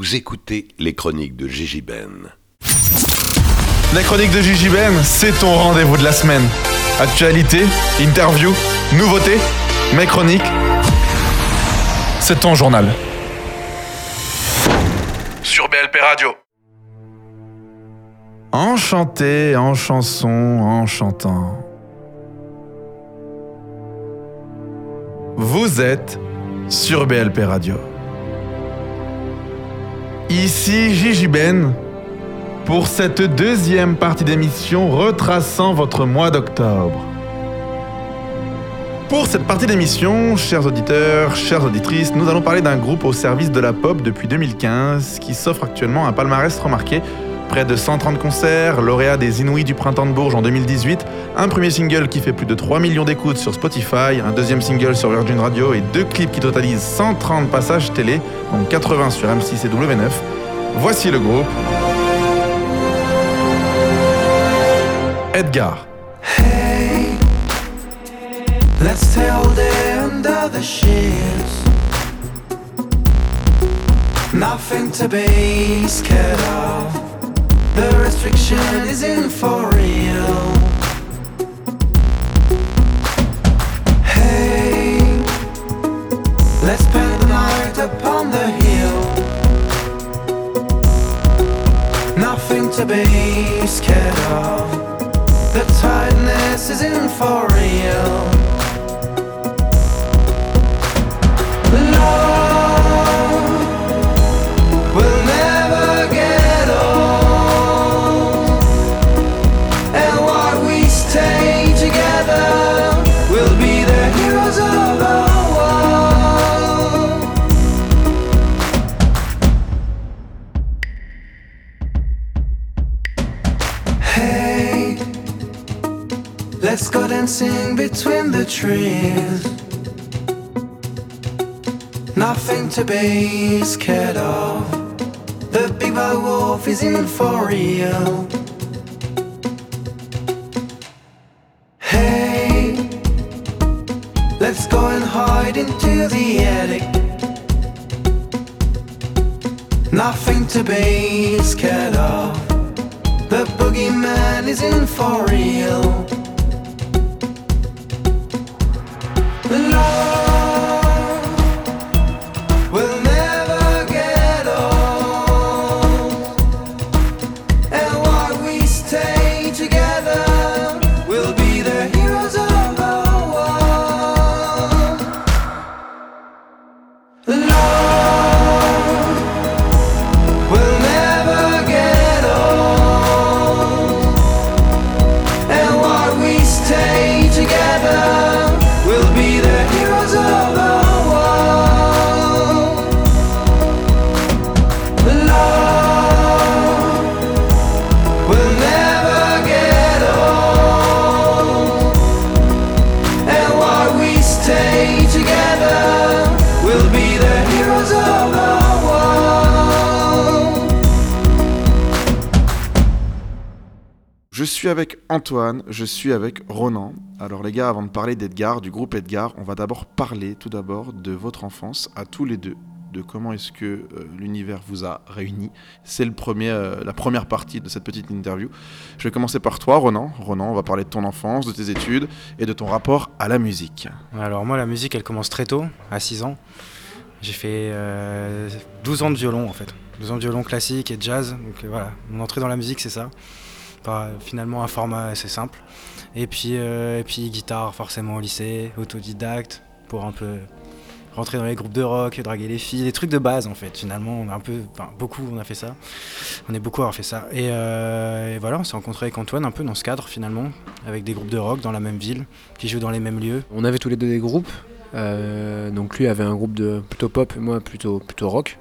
Vous écoutez les chroniques de Gigi Ben. La chronique de Gigi Ben, c'est ton rendez-vous de la semaine. Actualité, interview, nouveauté, mes chroniques. C'est ton journal. Sur BLP Radio. Enchanté en chanson, en chantant. Vous êtes sur BLP Radio. Ici Gigi Ben pour cette deuxième partie d'émission retraçant votre mois d'octobre. Pour cette partie d'émission, chers auditeurs, chères auditrices, nous allons parler d'un groupe au service de la pop depuis 2015 qui s'offre actuellement un palmarès remarqué. Près de 130 concerts, lauréat des Inouïs du Printemps de Bourges en 2018, un premier single qui fait plus de 3 millions d'écoutes sur Spotify, un deuxième single sur Virgin Radio et deux clips qui totalisent 130 passages télé, dont 80 sur M6 et W9. Voici le groupe. Edgar. Hey, let's tell the under the sheets. Nothing to be scared of. The restriction isn't for real. Hey, let's spend the night upon the hill. Nothing to be scared of. The tightness isn't for real. Let's go dancing between the trees. Nothing to be scared of. The big bad wolf is in for real. Hey, let's go and hide into the attic. Nothing to be scared of. The boogeyman is in for real. Avec Antoine, je suis avec Ronan. Alors les gars, avant de parler d'Edgar, du groupe Edgar, on va d'abord parler tout d'abord de votre enfance à tous les deux, de comment est-ce que euh, l'univers vous a réunis. C'est le premier, euh, la première partie de cette petite interview. Je vais commencer par toi, Ronan. Ronan, on va parler de ton enfance, de tes études et de ton rapport à la musique. Alors moi la musique elle commence très tôt, à 6 ans. J'ai fait euh, 12 ans de violon en fait. 12 ans de violon classique et jazz. Donc euh, voilà, mon entrée dans la musique c'est ça. Finalement un format assez simple. Et puis, euh, et puis guitare forcément au lycée, autodidacte, pour un peu rentrer dans les groupes de rock, draguer les filles, des trucs de base en fait. Finalement on a un peu, enfin beaucoup on a fait ça. On est beaucoup à avoir fait ça. Et, euh, voilà, on s'est rencontré avec Antoine un peu dans ce cadre finalement, avec des groupes de rock dans la même ville, qui jouent dans les mêmes lieux. On avait tous les deux des groupes. euh, donc lui avait un groupe de plutôt pop moi plutôt, plutôt rock.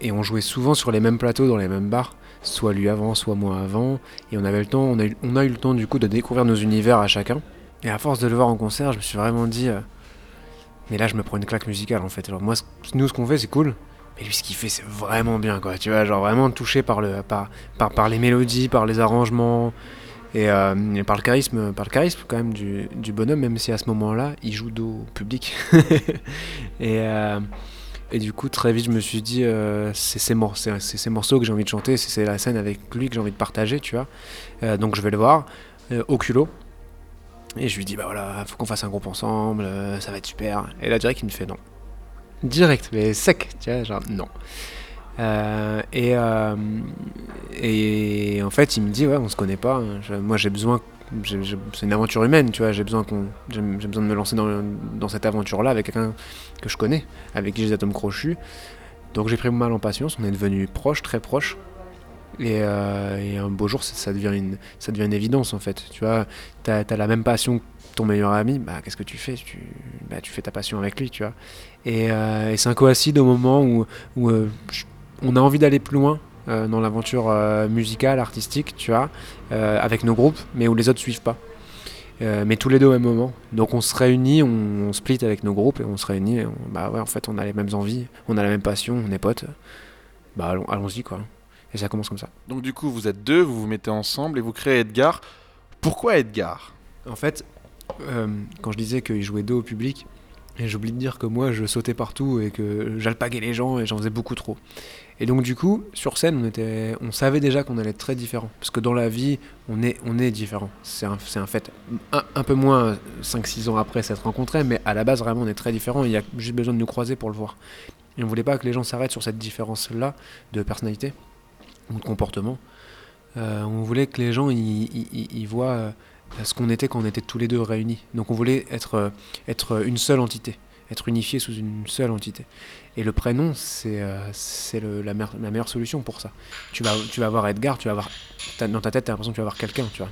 Et on jouait souvent sur les mêmes plateaux, dans les mêmes bars. Soit lui avant, soit moi avant. Et on avait le temps, on a, eu, le temps du coup de découvrir nos univers à chacun. Et à force de le voir en concert, je me suis vraiment dit. euh, mais là, je me prends une claque musicale en fait. Alors moi, nous, ce qu'on fait, c'est cool. Mais lui, ce qu'il fait, c'est vraiment bien, quoi. Tu vois, genre vraiment touché par, le, par, par, les mélodies, par les arrangements. Et, euh, et par le charisme, par le charisme quand même du, du bonhomme, même si à ce moment-là, il joue dos au public. et, euh, et du coup, très vite, je me suis dit, euh, c'est ces, morceaux que j'ai envie de chanter, c'est la scène avec lui que j'ai envie de partager, tu vois. Euh, donc je vais le voir euh, au culot. Et je lui dis, bah voilà, faut qu'on fasse un groupe ensemble, euh, ça va être super. Et là, direct, il me fait non. Direct, mais sec, tu vois, genre non. Et, et en fait, il me dit, ouais, on se connaît pas. hein. Moi, j'ai besoin. C'est une aventure humaine, tu vois. J'ai besoin, de me lancer dans, cette aventure-là avec quelqu'un que je connais, avec qui j'ai des atomes crochus. Donc j'ai pris mon mal en patience, on est devenus proches, très proches. Et, euh, un beau jour, ça, devient une, évidence en fait. Tu vois, t'as, as la même passion que ton meilleur ami, bah qu'est-ce que tu fais? Tu, bah, tu fais ta passion avec lui, tu vois. Et, euh, et ça coïncide au moment où, euh, on a envie d'aller plus loin euh, dans l'aventure euh, musicale, artistique, tu vois, euh, avec nos groupes, mais où les autres suivent pas. Mais tous les deux au même moment. Donc on se réunit, on, on split avec nos groupes et on se réunit. Et on- bah ouais, en fait, on a les mêmes envies, on a la même passion, on est potes. Bah allons- allons-y quoi. Et ça commence comme ça. Donc du coup, vous êtes deux, vous vous mettez ensemble et vous créez Edgar. Pourquoi Edgar? En fait, quand je disais qu'il jouait deux au public, et j'oublie de dire que moi je sautais partout et que j'alpaguais les gens et j'en faisais beaucoup trop. Et donc du coup, sur scène, on, était, on savait déjà qu'on allait être très différents. Parce que dans la vie, on est, on est différents. C'est un, un fait. Un, peu moins 5-6 ans après s'être rencontrés, mais à la base, vraiment, on est très différents. Il y a juste besoin de nous croiser pour le voir. Et on voulait pas que les gens s'arrêtent sur cette différence-là de personnalité ou de comportement. Euh, on voulait que les gens ils, ils- ils- ils voient euh, ce qu'on était quand on était tous les deux réunis. Donc on voulait être, euh, une seule entité, être unifié sous une seule entité. Et le prénom, c'est euh, la, meilleure- solution pour ça. Tu vas, tu vas voir Edgar, tu vas voir, t'as- dans ta tête, tu as l'impression que tu vas voir quelqu'un, tu vois.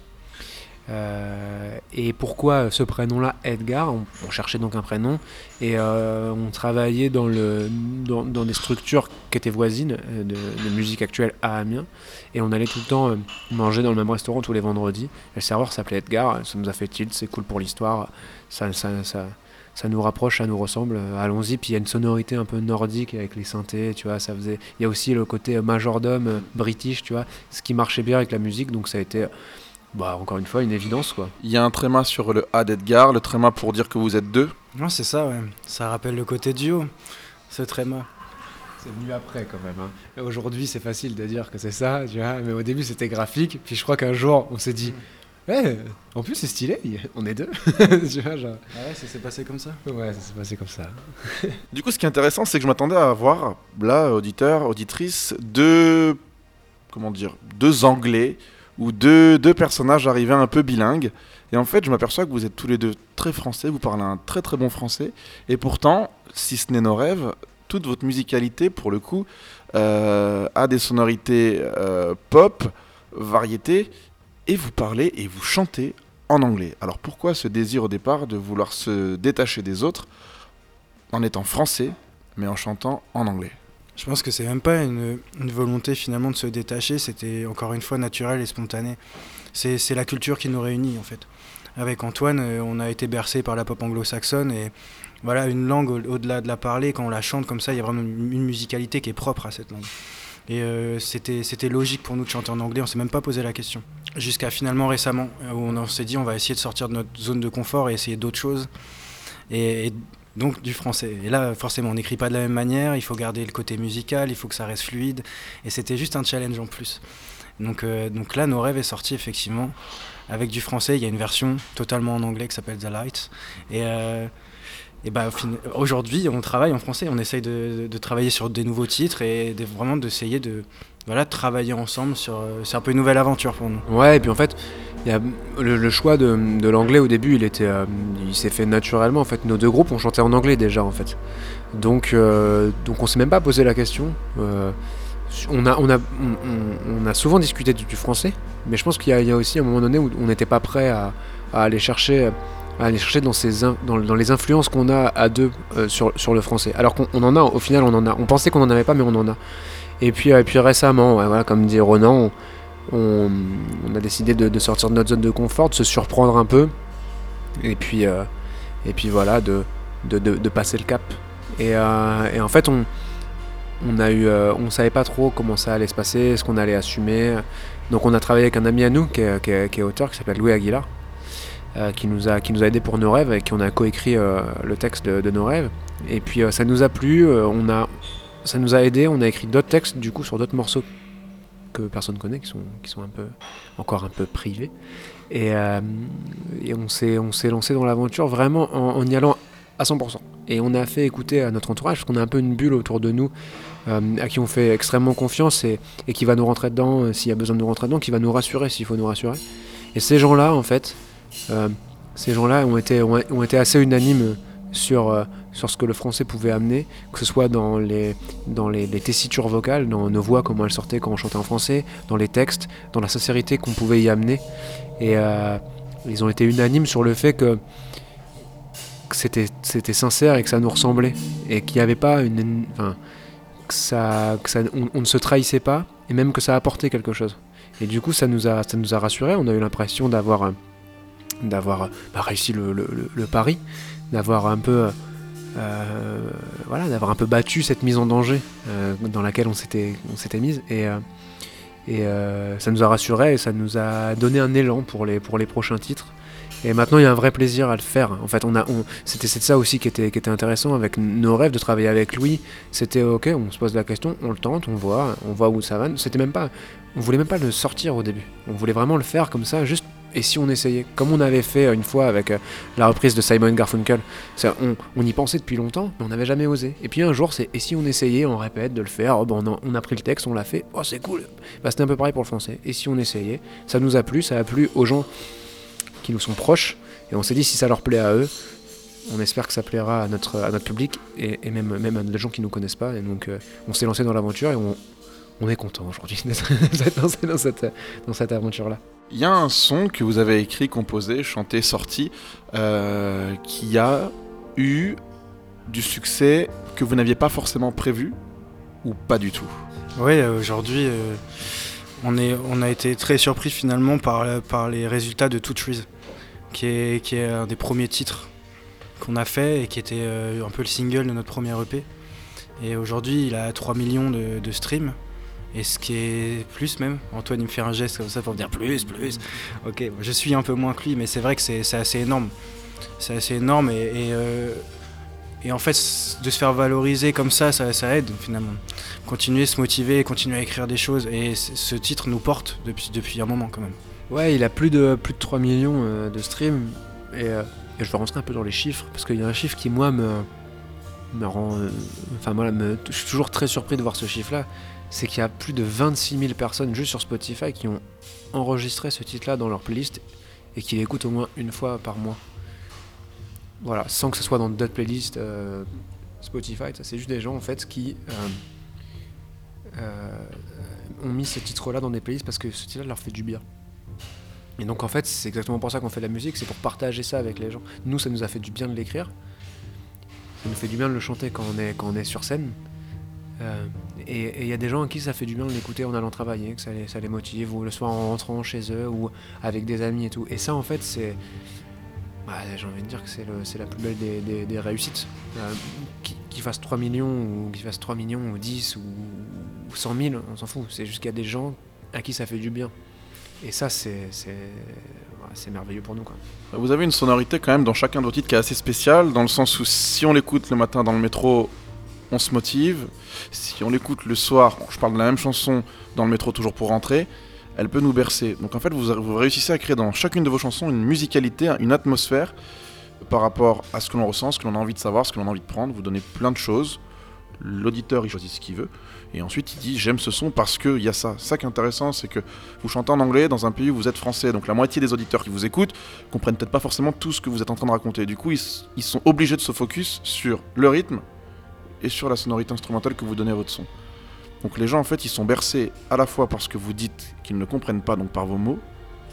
Euh, et pourquoi ce prénom-là, Edgar? On, cherchait donc un prénom et euh, on travaillait dans, le, dans, des structures qui étaient voisines euh, de, musique actuelle à Amiens. Et on allait tout le temps manger dans le même restaurant tous les vendredis. Le serveur s'appelait Edgar, ça nous a fait tilt, c'est cool pour l'histoire, ça, ça, ça, ça nous rapproche, ça nous ressemble, allons-y. Puis il y a une sonorité un peu nordique avec les synthés, tu vois, ça faisait... Il y a aussi le côté majordome british, tu vois, ce qui marchait bien avec la musique, donc ça a été, bah, encore une fois, une évidence, quoi. Il y a un tréma sur le A d'Edgar, le tréma pour dire que vous êtes deux. Non, c'est ça, ouais. Ça rappelle le côté duo, ce tréma. C'est venu après quand même. hein. Aujourd'hui, c'est facile de dire que c'est ça, tu vois, mais au début, c'était graphique. Puis je crois qu'un jour, on s'est dit, ouais, en plus, c'est stylé, on est deux. tu vois, genre. Ah ouais, ça s'est passé comme ça Ouais, ça s'est passé comme ça. Du coup, ce qui est intéressant, c'est que je m'attendais à avoir, là, auditeur, auditrice, deux, comment dire, deux Anglais ou deux, deux personnages arrivés un peu bilingues. Et en fait, je m'aperçois que vous êtes tous les deux très français, vous parlez un très très bon français. Et pourtant, si ce n'est nos rêves, toute votre musicalité, pour le coup, euh, a des sonorités euh, pop, variété, et vous parlez et vous chantez en anglais. Alors pourquoi ce désir au départ de vouloir se détacher des autres en étant français, mais en chantant en anglais? Je pense que c'est même pas une, volonté finalement de se détacher, c'était encore une fois naturel et spontané. C'est la culture qui nous réunit en fait. Avec Antoine, euh, on a été bercé par la pop anglo-saxonne et voilà, une langue au- au-delà de la parler, quand on la chante comme ça, il y a vraiment une, musicalité qui est propre à cette langue. Et euh, c'était logique pour nous de chanter en anglais, on s'est même pas posé la question. Jusqu'à finalement récemment, où on, s'est dit on va essayer de sortir de notre zone de confort et essayer d'autres choses. Donc du français. Et là, forcément, on n'écrit pas de la même manière, il faut garder le côté musical, il faut que ça reste fluide. Et c'était juste un challenge en plus. Donc, euh, donc là, nos rêves est sorti effectivement avec du français. Il y a une version totalement en anglais qui s'appelle The Light. Et, euh, et bah, aujourd'hui, on travaille en français. On essaye de, travailler sur des nouveaux titres et de, vraiment d'essayer de voilà, travailler ensemble sur. euh, C'est un peu une nouvelle aventure pour nous. Ouais, et puis en fait, le, choix de, l'anglais au début, euh, il s'est fait naturellement. En fait, nos deux groupes, on chantait en anglais déjà, en fait. Donc, euh, donc on s'est même pas posé la question. Euh, on a, souvent discuté du, français, mais je pense qu'il y, a- aussi un moment donné où on n'était pas prêt à, aller chercher, dans, les influences qu'on a à deux euh, sur, le français. Alors qu'on on en a, au final, on en a. On pensait qu'on en avait pas, mais on en a. Et puis, récemment, comme dit Ronan, on, on, a décidé de, sortir de notre zone de confort, de se surprendre un peu, et puis, euh, et puis voilà, de, de, de- passer le cap. Et, euh, en fait, on, on a eu, euh, on savait pas trop comment ça allait se passer, ce qu'on allait assumer. Donc, on a travaillé avec un ami à nous qui est, qui est- auteur, qui s'appelle Louis Aguilar. qui, nous a, qui nous a aidé pour nos rêves et qui on a coécrit le texte de, nos rêves. Et puis ça nous a plu, on a, ça nous a aidé, on a écrit d'autres textes du coup sur d'autres morceaux que personne connaît, qui sont, qui sont un peu, encore un peu privés. Et, euh, et on s'est lancé dans l'aventure vraiment en, y allant à 100%. Et on a fait écouter à notre entourage, parce qu'on a un peu une bulle autour de nous, euh, à qui on fait extrêmement confiance et, qui va nous rentrer dedans euh, s'il y a besoin de nous rentrer dedans, qui va nous rassurer s'il faut nous rassurer. Et ces gens-là, en fait, ces gens-là ont été, ont, ont été assez unanimes sur, euh, sur ce que le français pouvait amener, que ce soit dans les, dans les, tessitures vocales, dans nos voix, comment elles sortaient quand on chantait en français, dans les textes, dans la sincérité qu'on pouvait y amener. Et euh, ils ont été unanimes sur le fait que, c'était, c'était sincère et que ça nous ressemblait. Et qu'il n'y avait pas une. Enfin, ça, on, ne se trahissait pas, et même que ça apportait quelque chose. Et du coup, ça nous a, ça nous a rassurés. On a eu l'impression d'avoir, euh, d'avoir bah, réussi le- le pari, d'avoir un peu, euh, voilà, d'avoir un peu battu cette mise en danger euh, dans laquelle on s'était, on s'était mise. Et, euh, et ça nous a rassurés et ça nous a donné un élan pour les, pour les prochains titres. Et maintenant, il y a un vrai plaisir à le faire. En fait, on a, on, c'était c'est ça aussi qui était, qui était intéressant avec nos rêves de travailler avec Louis. C'était ok, on se pose la question, on le tente, on voit, on voit où ça va. C'était même pas, on voulait même pas le sortir au début. On voulait vraiment le faire comme ça, juste. Et si on essayait, comme on avait fait euh, une fois avec euh, la reprise de Simon Garfunkel, on, y pensait depuis longtemps, mais on n'avait jamais osé. Et puis un jour, c'est et si on essayait, on répète de le faire. Oh, on, a, pris le texte, on l'a fait. Oh, c'est cool. Bah, c'était un peu pareil pour le français. Et si on essayait, ça nous a plu, ça a plu aux gens qui nous sont proches. Et on s'est dit, si ça leur plaît à eux, on espère que ça plaira à notre, à notre public et, même, même à des gens qui ne nous connaissent pas. Et donc, euh, on s'est lancé dans l'aventure et on, on est content aujourd'hui d'être dans cette, dans cette aventure-là. Il y a un son que vous avez écrit, composé, chanté, sorti, euh, qui a eu du succès que vous n'aviez pas forcément prévu ou pas du tout? Oui, euh, aujourd'hui, euh, on, on a été très surpris finalement par, les résultats de Two Trees, qui est, un des premiers titres qu'on a fait et qui était un peu le single de notre premier EP. Et aujourd'hui, il a 3 millions de streams. Et ce qui est plus même, Antoine il me fait un geste comme ça pour me dire plus, plus. Ok, je suis un peu moins que lui, mais c'est vrai que c'est assez énorme. C'est assez énorme et, euh, et en fait, de se faire valoriser comme ça, ça, aide finalement continuer, se motiver, continuer à écrire des choses. Et ce titre nous porte depuis, depuis un moment quand même. Ouais, il a plus de, plus de 3 millions euh, de streams. Et, euh, et je vais rentrer un peu dans les chiffres, parce qu'il y a un chiffre qui, moi, me, me rend. Enfin, voilà, je suis toujours très surpris de voir ce chiffre-là. C'est qu'il y a plus de 26 000 personnes juste sur Spotify qui ont enregistré ce titre-là dans leur playlist et qui l'écoutent au moins une fois par mois. Voilà, sans que ce soit dans d'autres playlists euh, Spotify, ça c'est juste des gens en fait qui euh, euh, ont mis ce titre-là dans des playlists parce que ce titre-là leur fait du bien. Et donc en fait, c'est exactement pour ça qu'on fait de la musique, c'est pour partager ça avec les gens. Nous, ça nous a fait du bien de l'écrire. Ça nous fait du bien de le chanter quand on est, quand on est sur scène. Euh, et il y a des gens à qui ça fait du bien de l'écouter en allant travailler, que ça les, motive, ou le soir en rentrant chez eux, ou avec des amis et tout. Et ça, en fait, c'est. bah, J'ai envie de dire que c'est la plus belle des, réussites. Euh, qui- Qu'ils fassent 3 millions, ou qu'ils fassent 3 millions, ou 10, ou, ou 100 000, on s'en fout. C'est juste qu'il y a des gens à qui ça fait du bien. Et ça, c'est merveilleux pour nous. Vous avez une sonorité quand même dans chacun de vos titres qui est assez spéciale, dans le sens où si on l'écoute le matin dans le métro, on se motive. Si on l'écoute le soir, je parle de la même chanson dans le métro toujours pour rentrer, elle peut nous bercer. Donc en fait, vous, réussissez à créer dans chacune de vos chansons une musicalité, une atmosphère par rapport à ce que l'on ressent, ce que l'on a envie de savoir, ce que l'on a envie de prendre. Vous donnez plein de choses. L'auditeur, il choisit ce qu'il veut. Et ensuite, il dit j'aime ce son parce qu'il y a ça. Ça qui est intéressant, c'est que vous chantez en anglais dans un pays où vous êtes français. Donc la moitié des auditeurs qui vous écoutent comprennent peut-être pas forcément tout ce que vous êtes en train de raconter. Du coup, ils, ils sont obligés de se focus sur le rythme et sur la sonorité instrumentale que vous donnez à votre son. Donc les gens, en fait, ils sont bercés à la fois par ce que vous dites qu'ils ne comprennent pas, donc par vos mots,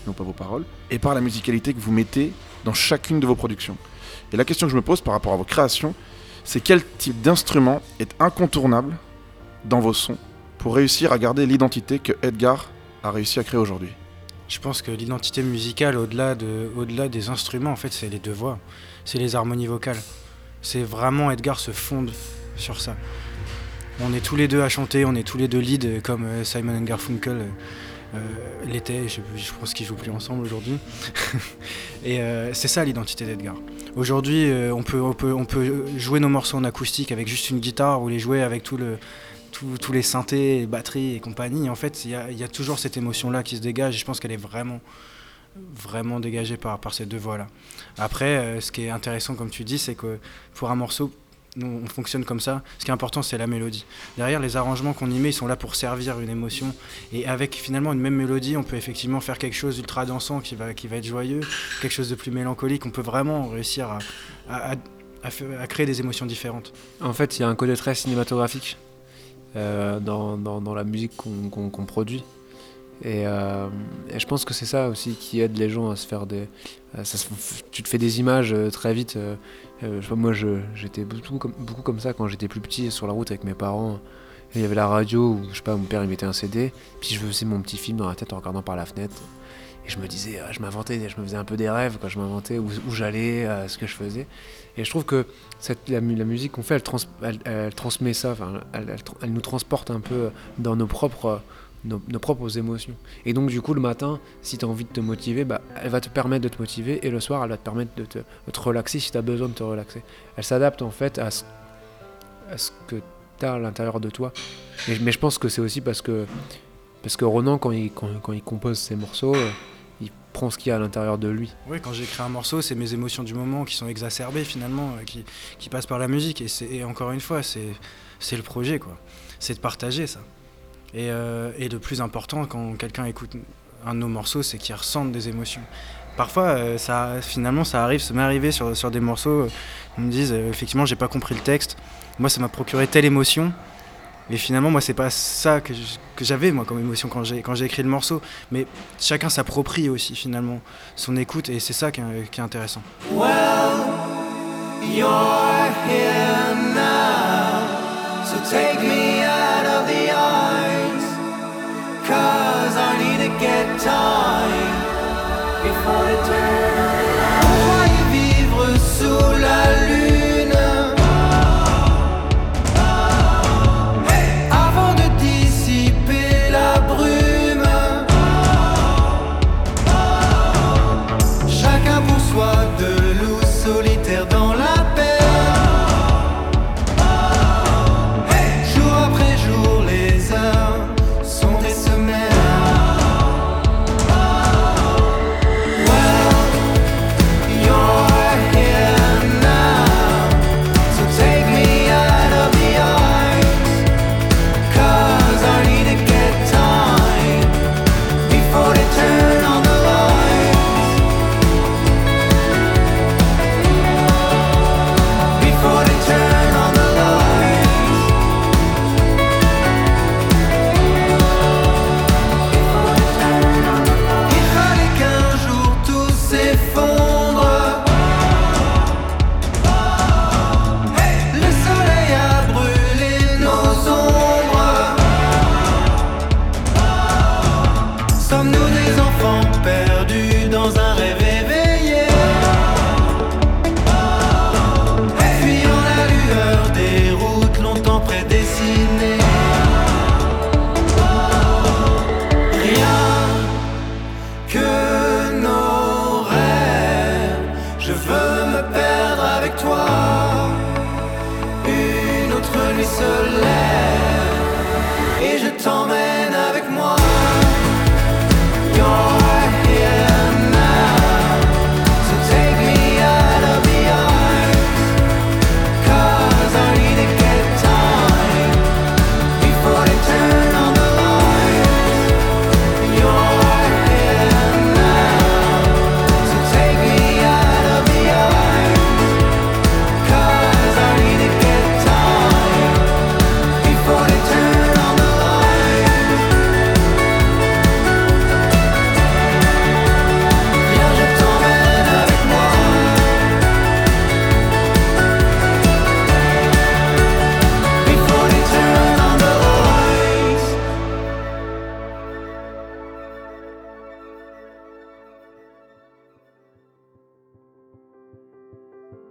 non pas vos paroles, et par la musicalité que vous mettez dans chacune de vos productions. Et la question que je me pose par rapport à vos créations, c'est quel type d'instrument est incontournable dans vos sons pour réussir à garder l'identité que Edgar a réussi à créer aujourd'hui? Je pense que l'identité musicale, au-delà de, au-delà des instruments, en fait, c'est les deux voix, c'est les harmonies vocales. C'est vraiment Edgar se fonde sur ça. On est tous les deux à chanter, on est tous les deux lead, euh, comme euh, Simon Garfunkel. euh, Euh, je, je pense qu'ils jouent plus ensemble aujourd'hui. et c'est ça l'identité d'Edgar. Aujourd'hui, on, peut, jouer nos morceaux en acoustique avec juste une guitare ou les jouer avec tous les synthés, batteries et compagnie. En fait, il y a, toujours cette émotion-là qui se dégage et je pense qu'elle est vraiment, vraiment dégagée par, ces deux voix-là. Après, ce qui est intéressant, comme tu dis, c'est que pour un morceau, on fonctionne comme ça. Ce qui est important, c'est la mélodie. Derrière, les arrangements qu'on y met, ils sont là pour servir une émotion. Et avec finalement une même mélodie, on peut effectivement faire quelque chose d'ultra dansant qui va, qui va être joyeux, quelque chose de plus mélancolique. On peut vraiment réussir à, à- créer des émotions différentes. En fait, il y a un côté très cinématographique euh, dans, dans- la musique qu'on produit. Et, euh, et je pense que c'est ça aussi qui aide les gens à se faire des. tu te fais des images euh, très vite. Euh, euh, je sais pas, moi, j'étais beaucoup comme, beaucoup comme ça quand j'étais plus petit sur la route avec mes parents. Il y avait la radio où, je sais pas, mon père il mettait un CD. Puis je faisais mon petit film dans la tête en regardant par la fenêtre. Et je me disais, ah, je m'inventais, je me faisais un peu des rêves quand je m'inventais où, j'allais, euh, ce que je faisais. Et je trouve que cette, la, mu- la musique qu'on fait, elle, trans- elle- transmet ça, elle, elle nous transporte un peu dans nos propres, nos, propres émotions. Et donc, du coup, le matin, si tu as envie de te motiver, bah, elle va te permettre de te motiver, et le soir, elle va te permettre de te, de te relaxer si tu as besoin de te relaxer. Elle s'adapte en fait à ce, à ce que tu as à l'intérieur de toi. Mais, je pense que c'est aussi parce que, parce que Ronan, quand il, quand, quand il compose ses morceaux, euh, il prend ce qu'il y a à l'intérieur de lui. Oui, quand j'écris un morceau, c'est mes émotions du moment qui sont exacerbées finalement, euh, qui, qui passent par la musique. Et, et encore une fois, c'est le projet, quoi. C'est de partager ça. Et, euh, et le plus important, quand quelqu'un écoute un de nos morceaux, c'est qu'il ressente des émotions. Parfois, euh, ça, finalement, ça arrive, ça m'est arrivé sur, sur des morceaux, euh, ils me disent, euh, effectivement, j'ai pas compris le texte. Moi, ça m'a procuré telle émotion. Et finalement, moi, c'est pas ça que j'avais, moi, comme émotion quand j'ai quand j'ai écrit le morceau. Mais chacun s'approprie aussi, finalement, son écoute, et c'est ça qui est, intéressant. Get time before it turns.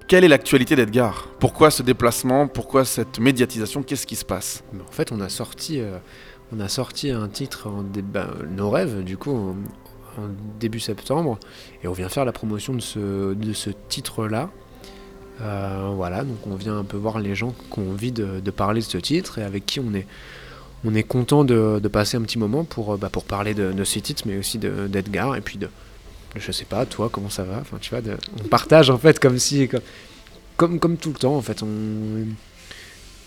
Quelle est l'actualité d'Edgar? Pourquoi ce déplacement? Pourquoi cette médiatisation? Qu'est-ce qui se passe? En fait, on a sorti, euh, on a sorti un titre ben, Nos rêves, du coup, en, début septembre, et on vient faire la promotion de ce, de ce titre-là. Euh, voilà, donc on vient un peu voir les gens qui ont envie de, parler de ce titre et avec qui on est, on est content de, passer un petit moment pour, euh, bah, pour parler de, de ce titre, mais aussi de- d'Edgar et puis de, je sais pas, toi, comment ça va? Enfin, tu vois, on partage en fait comme si, comme, comme, tout le temps en fait. On,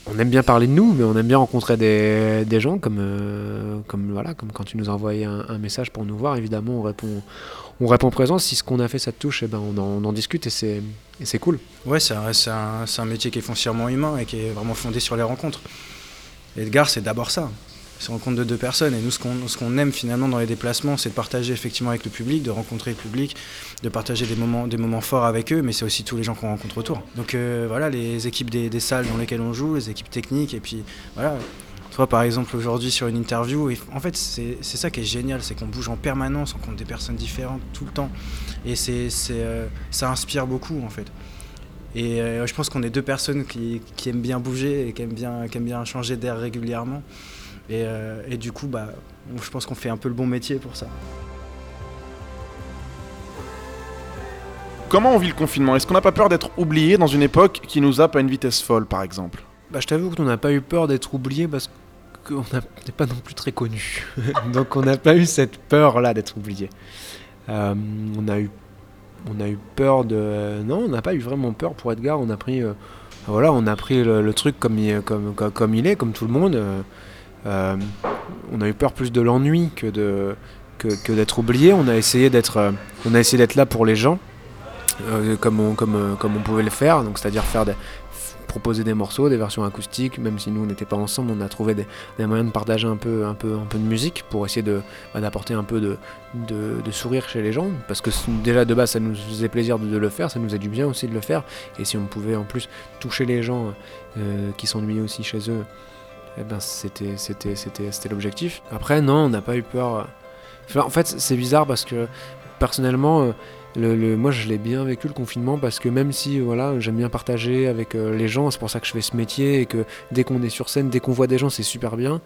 on aime bien parler de nous, mais on aime bien rencontrer des, des gens comme, euh, comme, voilà, comme quand tu nous as un, message pour nous voir. Évidemment, on répond, on répond présent. Si ce qu'on a fait, ça te touche, eh ben, on, en, discute et c'est c'est cool. Ouais, c'est un, un- c'est un métier qui est foncièrement humain et qui est vraiment fondé sur les rencontres. Edgar, c'est d'abord ça. Une rencontre de deux personnes. Et nous, ce qu'on qu'on aime finalement dans les déplacements, c'est de partager effectivement avec le public, de rencontrer le public, de partager des moments, des moments forts avec eux, mais c'est aussi tous les gens qu'on rencontre autour. Donc euh, voilà, les équipes des, des salles dans lesquelles on joue, les équipes techniques, et puis voilà. Toi, par exemple, aujourd'hui sur une interview, en fait, c'est ça qui est génial, c'est qu'on bouge en permanence, on rencontre des personnes différentes tout le temps. Et c'est, euh, ça inspire beaucoup, en fait. Et euh, je pense qu'on est deux personnes qui, qui aiment bien bouger et qui aiment bien, qui aiment bien changer d'air régulièrement. Et, euh, et du coup, bah, je pense qu'on fait un peu le bon métier pour ça. Comment on vit le confinement? Est-ce qu'on n'a pas peur d'être oublié dans une époque qui nous zappe à une vitesse folle, par exemple? Bah, je t'avoue qu'on n'a pas eu peur d'être oublié parce qu'on n'est pas non plus très connu. Donc on n'a pas eu cette peur-là d'être oublié. Euh, on, a eu, on a eu peur de... Non, on n'a pas eu vraiment peur pour Edgar. On a pris, euh, voilà, on a pris le, le truc comme il, comme, comme, comme il est, comme tout le monde. Euh, euh, on a eu peur plus de l'ennui que de que, d'être oublié. On a essayé d'être, euh, on a essayé d'être là pour les gens, euh, comme on, comme, comme on pouvait le faire. Donc c'est-à-dire faire proposer des morceaux, des versions acoustiques, même si nous on n'était pas ensemble, on a trouvé des, des moyens de partager un peu, un peu, un peu de musique pour essayer de, bah, d'apporter un peu de, de, sourire chez les gens, parce que déjà de base ça nous faisait plaisir de, le faire, ça nous a du bien aussi de le faire, et si on pouvait en plus toucher les gens qui s'ennuyaient aussi chez eux, eh ben c'était, c'était, c'était, c'était l'objectif. Après non, on n'a pas eu peur. en fait c'est bizarre parce que personnellement euh, le, moi, je l'ai bien vécu le confinement parce que même si voilà, j'aime bien partager avec euh, les gens, c'est pour ça que je fais ce métier et que dès qu'on est sur scène, dès qu'on voit des gens, c'est super bien.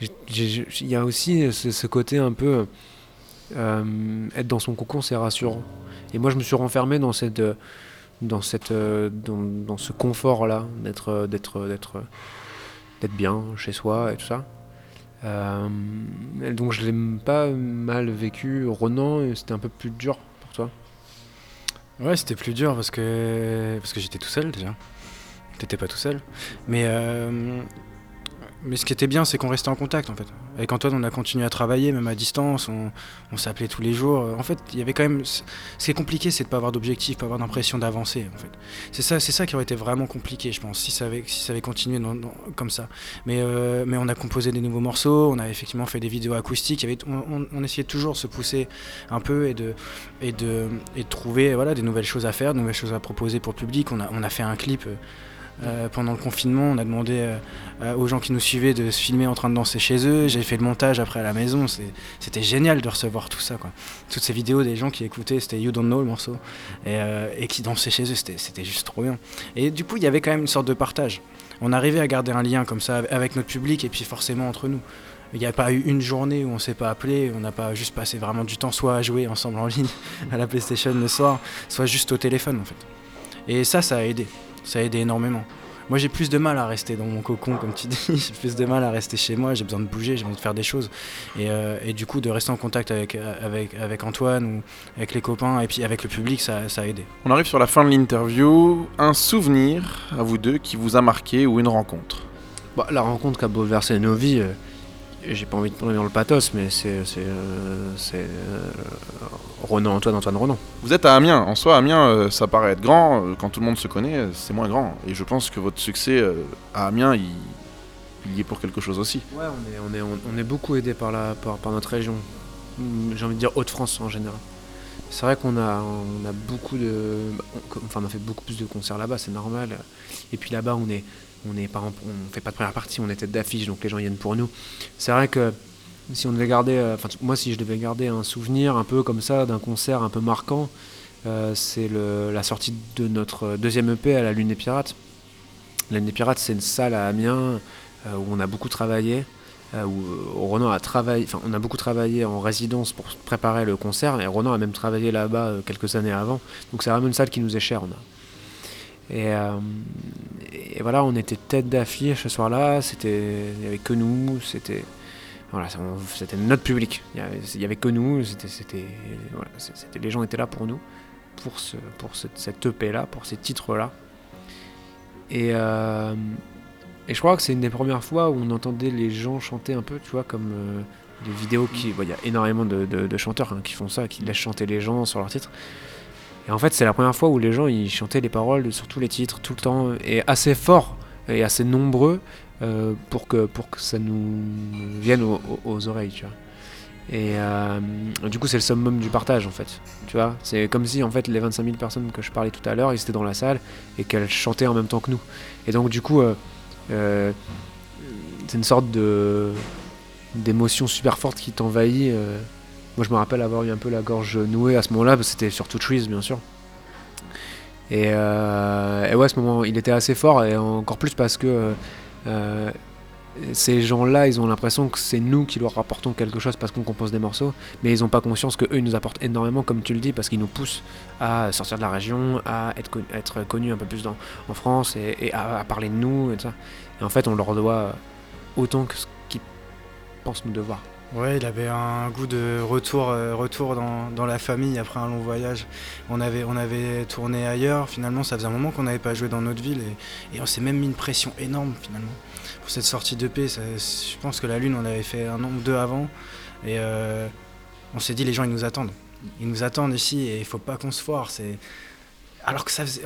Il y a aussi ce, côté un peu euh, être dans son cocon, c'est rassurant. Et moi, je me suis renfermé dans cette dans cette dans, dans ce confort là, d'être d'être d'être bien chez soi et tout ça. Euh, donc je l'ai pas mal vécu. Ronan, c'était un peu plus dur pour toi? Ouais, c'était plus dur parce que, parce que j'étais tout seul déjà. T'étais pas tout seul. Mais, euh, mais ce qui était bien, c'est qu'on restait en contact en fait. Avec Antoine, on a continué à travailler, même à distance, on, s'appelait tous les jours. En fait, il y avait quand même. Ce qui est compliqué, c'est de pas avoir d'objectif, pas avoir d'impression d'avancer en fait. C'est ça, ça qui aurait été vraiment compliqué, je pense, si ça avait, si ça avait continué comme ça. Mais, euh, mais on a composé des nouveaux morceaux, on a effectivement fait des vidéos acoustiques, on, essayait toujours de se pousser un peu et de, et de, et trouver voilà, des nouvelles choses à faire, de nouvelles choses à proposer pour le public. On a, on a fait un clip euh, euh, pendant le confinement, on a demandé euh, euh, aux gens qui nous suivaient de se filmer en train de danser chez eux. J'ai fait le montage après à la maison. C'était génial de recevoir tout ça. Quoi. Toutes ces vidéos des gens qui écoutaient, c'était You Don't Know le morceau, et, qui dansaient chez eux, c'était juste trop bien. Et du coup, il y avait quand même une sorte de partage. On arrivait à garder un lien comme ça avec notre public et puis forcément entre nous. Il n'y a pas eu une journée où on s'est pas appelé, on n'a pas juste passé vraiment du temps soit à jouer ensemble en ligne à la PlayStation le soir, soit juste au téléphone en fait. Et ça, ça a aidé. Ça a aidé énormément. Moi, j'ai plus de mal à rester dans mon cocon, comme tu dis. J'ai plus de mal à rester chez moi. J'ai besoin de bouger, j'ai besoin de faire des choses. Et, euh, et du coup, de rester en contact avec, avec, avec Antoine ou avec les copains et puis avec le public, ça, ça a aidé. On arrive sur la fin de l'interview. Un souvenir à vous deux qui vous a marqué ou une rencontre? Bah, la rencontre qui a bouleversé nos vies, euh, j'ai pas envie de prendre dans le pathos, mais c'est c'est, euh, c'est, euh, Ronan Antoine Antoine Ronan. Vous êtes à Amiens. En soi, Amiens, euh, ça paraît être grand. Euh, Quand tout le monde se connaît, euh, c'est moins grand. Et je pense que votre succès euh, à Amiens, il, il y est pour quelque chose aussi. Ouais, on est, on est, on, on est beaucoup aidé par, la, par, par notre région. Hum, J'ai envie de dire Haute-France en général. C'est vrai qu'on a, on a beaucoup de. on- Enfin, on a fait beaucoup plus de concerts là-bas, c'est normal. Et puis là-bas, on est, on est par on fait pas de première partie, on est tête d'affiche, donc les gens viennent pour nous. C'est vrai que si on devait garder. euh, Enfin, moi, si je devais garder un souvenir un peu comme ça d'un concert un peu marquant, euh, c'est la sortie de notre deuxième EP à la Lune des Pirates. La Lune des Pirates, c'est une salle à Amiens euh, où on a beaucoup travaillé. où Ronan a travaillé, enfin on a beaucoup travaillé en résidence pour préparer le concert et Ronan a même travaillé là-bas quelques années avant. Donc c'est vraiment une salle qui nous est chère. Et, voilà, on était tête d'affiche ce soir-là. C'était, il y avait que nous. C'était, voilà, c'était notre public. Il y avait, que nous. C'était, les gens étaient là pour nous, pour ce, pour ce- cette EP-là, pour ces titres-là. Euh, et je crois que c'est une des premières fois où on entendait les gens chanter un peu, tu vois, comme euh, des vidéos qui, bon, il y a énormément de chanteurs hein, qui font ça, qui laissent chanter les gens sur leurs titres. Et en fait, c'est la première fois où les gens ils chantaient les paroles sur tous les titres, tout le temps, et assez fort et assez nombreux euh, pour, que, pour que ça nous vienne aux, oreilles, tu vois. Et euh, du coup, c'est le summum du partage, en fait. Tu vois, c'est comme si, en fait, les 25 000 personnes que je parlais tout à l'heure, ils étaient dans la salle et qu'elles chantaient en même temps que nous. Et donc, du coup, euh, c'est une sorte de d'émotion super forte qui t'envahit. Moi, je me rappelle avoir eu un peu la gorge nouée à ce moment-là, parce que c'était sur Two Trees, bien sûr. Et ouais, à ce moment, il était assez fort, et encore plus parce que euh, ces gens-là, ils ont l'impression que c'est nous qui leur rapportons quelque chose parce qu'on compose des morceaux, mais ils n'ont pas conscience qu'eux, ils nous apportent énormément, comme tu le dis, parce qu'ils nous poussent à sortir de la région, à être, con- être connus un peu plus dans, en France et, à, parler de nous et ça. Et en fait, on leur doit autant que ce qu'ils pensent nous devoir. Ouais, il avait un goût de retour, euh, retour dans, la famille après un long voyage. On avait, on avait tourné ailleurs, finalement, ça faisait un moment qu'on n'avait pas joué dans notre ville et, on s'est même mis une pression énorme finalement. Pour cette sortie d'EP, je pense que la Lune, on avait fait un an ou deux avant et euh, on s'est dit les gens ils nous attendent. Ils nous attendent ici et il faut pas qu'on se foire. Alors que ça faisait,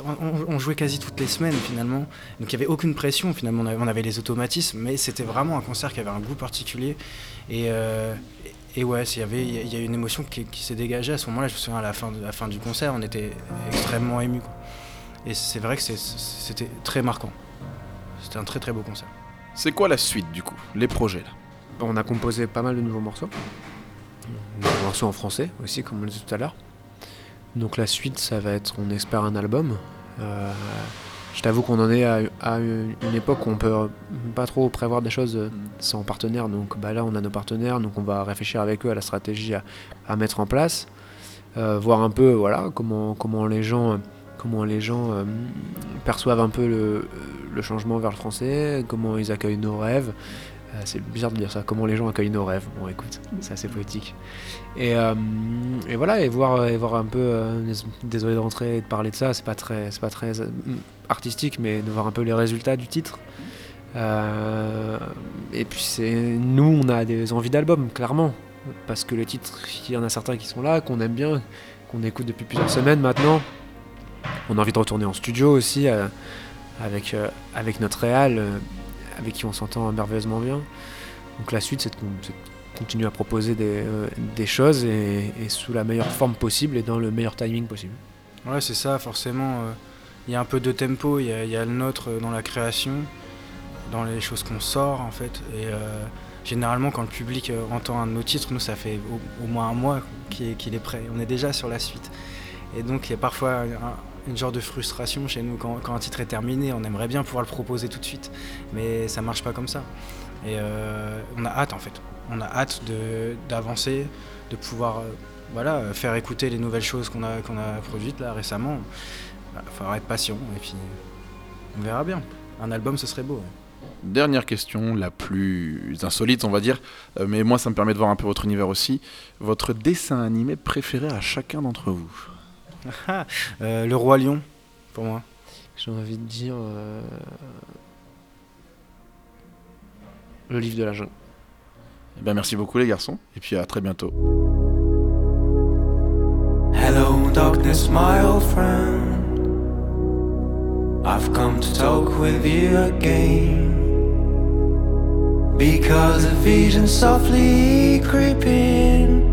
on, jouait quasi toutes les semaines finalement, donc il n'y avait aucune pression finalement, on avait, on avait les automatismes, mais c'était vraiment un concert qui avait un goût particulier. Et, euh, et ouais, il y avait il y a une émotion qui, qui s'est dégagée à ce moment-là. Je me souviens à la fin, de, la fin du concert, on était extrêmement ému. Et c'est vrai que c'était très marquant. C'était un très très beau concert. C'est quoi la suite du coup Les projets là? On a composé pas mal de nouveaux morceaux. Des morceaux en français aussi, comme on le disait tout à l'heure. Donc la suite, ça va être, on espère, un album. Euh, je t'avoue qu'on en est à, une époque où on peut pas trop prévoir des choses sans partenaire. Donc bah là, on a nos partenaires, donc on va réfléchir avec eux à la stratégie à, mettre en place. Euh, voir un peu voilà, comment, comment les gens, comment les gens euh, perçoivent un peu le changement vers le français, comment ils accueillent nos rêves. Euh, c'est bizarre de dire ça, comment les gens accueillent nos rêves. Bon, écoute, c'est assez poétique. Et, euh, voilà, et voir, et voir un peu. euh, dés- désolé de rentrer et de parler de ça, c'est pas très, c'est pas très euh, artistique, mais de voir un peu les résultats du titre. Et puis c'est nous, on a des envies d'album, clairement, parce que les titres, il y en a certains qui sont là, qu'on aime bien, qu'on écoute depuis plusieurs semaines maintenant. On a envie de retourner en studio aussi avec, avec notre réal, avec qui on s'entend merveilleusement bien. Donc la suite, c'est de, continuer à proposer des, euh, choses et, sous la meilleure forme possible et dans le meilleur timing possible. Ouais, c'est ça, forcément. euh, Il y a un peu de tempo, il y, a- le nôtre euh, dans la création, dans les choses qu'on sort en fait. Et généralement, quand le public entend un de nos titres, nous, ça fait au, moins un mois qu'il est, est prêt. On est déjà sur la suite. Et donc, il y a parfois un- une genre de frustration chez nous quand, un titre est terminé. On aimerait bien pouvoir le proposer tout de suite, mais ça marche pas comme ça. Et euh, on a hâte en fait. On a hâte d'avancer, de pouvoir euh, faire écouter les nouvelles choses qu'on a, qu'on produites là récemment. Il faudra être patient et puis on verra bien. Un album, ce serait beau. Dernière question, la plus insolite on va dire, euh, mais moi ça me permet de voir un peu votre univers aussi. Votre dessin animé préféré à chacun d'entre vous? Euh, le Roi Lion, pour moi. J'ai envie de dire euh, le livre de la jungle. Eh ben, merci beaucoup les garçons, et puis à très bientôt. Hello, darkness, my old friend. I've come to talk with you again. Because a vision softly creeping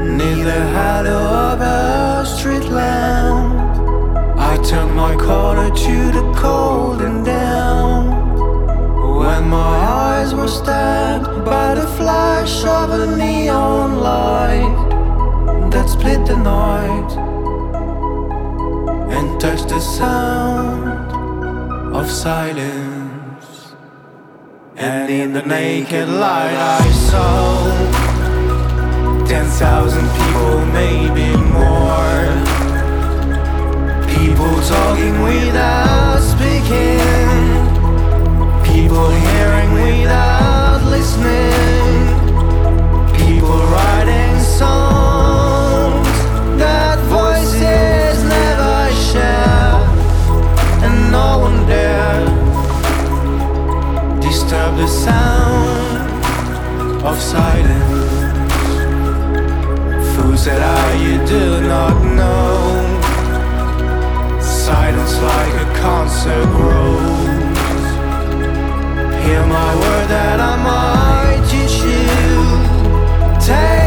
Near the hollow of a street lamp. I turned my collar to the cold and down. When my eyes were stabbed by the flash of a neon light that split the night and touched the sound of silence. And in the naked light, I saw ten thousand people, maybe more. People talking without speaking. People hearing without listening. People writing songs that voices never share. And no one dare disturb the sound of silence. That I you do not know. Silence like a concert grows. Hear my word that I might teach you. Take